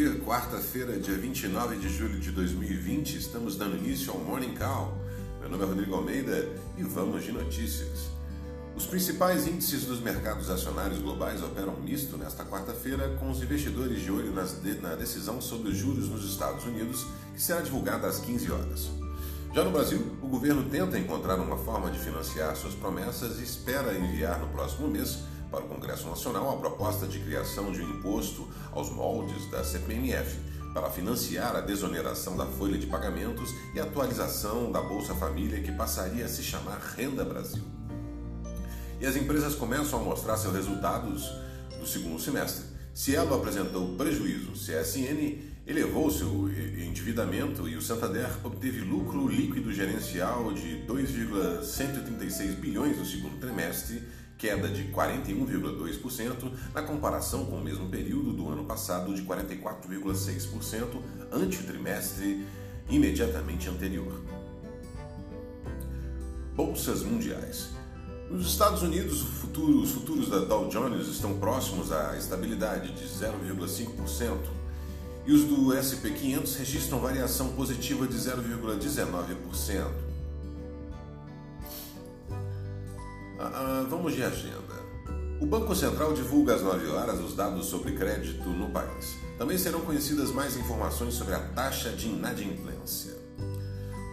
dia. Quarta-feira, dia 29 de julho de 2020, estamos dando início ao Morning Call. Meu nome é Rodrigo Almeida e vamos de notícias. Os principais índices dos mercados acionários globais operam misto nesta quarta-feira, com os investidores de olho na decisão sobre os juros nos Estados Unidos, que será divulgada às 15 horas. Já no Brasil, o governo tenta encontrar uma forma de financiar suas promessas e espera enviar no próximo mês para o Congresso Nacional a proposta de criação de um imposto aos moldes da CPMF para financiar a desoneração da folha de pagamentos e atualização da Bolsa Família que passaria a se chamar Renda Brasil. E as empresas começam a mostrar seus resultados do segundo semestre. Cielo apresentou prejuízo, CSN elevou seu endividamento e o Santander obteve lucro líquido gerencial de 2,136 bilhões no segundo trimestre, queda de 41,2% na comparação com o mesmo período do ano passado de 44,6% ante o trimestre imediatamente anterior. Bolsas mundiais. Nos Estados Unidos, os futuros da Dow Jones estão próximos à estabilidade de 0,5% e os do SP500 registram variação positiva de 0,19%. Ah, vamos de agenda. O Banco Central divulga às 9 horas os dados sobre crédito no país. Também serão conhecidas mais informações sobre a taxa de inadimplência.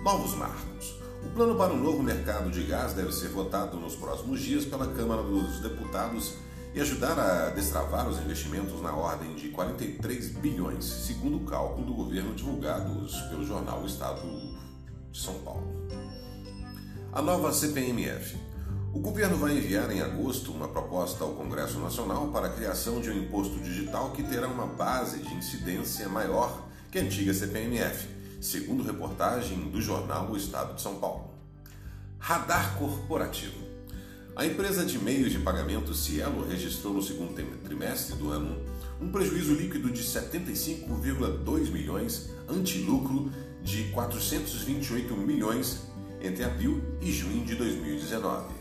Novos marcos. O plano para o novo mercado de gás deve ser votado nos próximos dias pela Câmara dos Deputados e ajudar a destravar os investimentos na ordem de 43 bilhões, segundo o cálculo do governo divulgados pelo jornal Estado de São Paulo. A nova CPMF. O governo vai enviar em agosto uma proposta ao Congresso Nacional para a criação de um imposto digital que terá uma base de incidência maior que a antiga CPMF, segundo reportagem do jornal O Estado de São Paulo. Radar corporativo. A empresa de meios de pagamento Cielo registrou no segundo trimestre do ano um prejuízo líquido de 75,2 milhões, anti-lucro de 428 milhões entre abril e junho de 2019.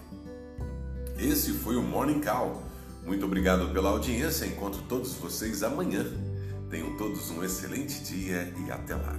Esse foi o Morning Call. Muito obrigado pela audiência. Encontro todos vocês amanhã. Tenham todos um excelente dia e até lá.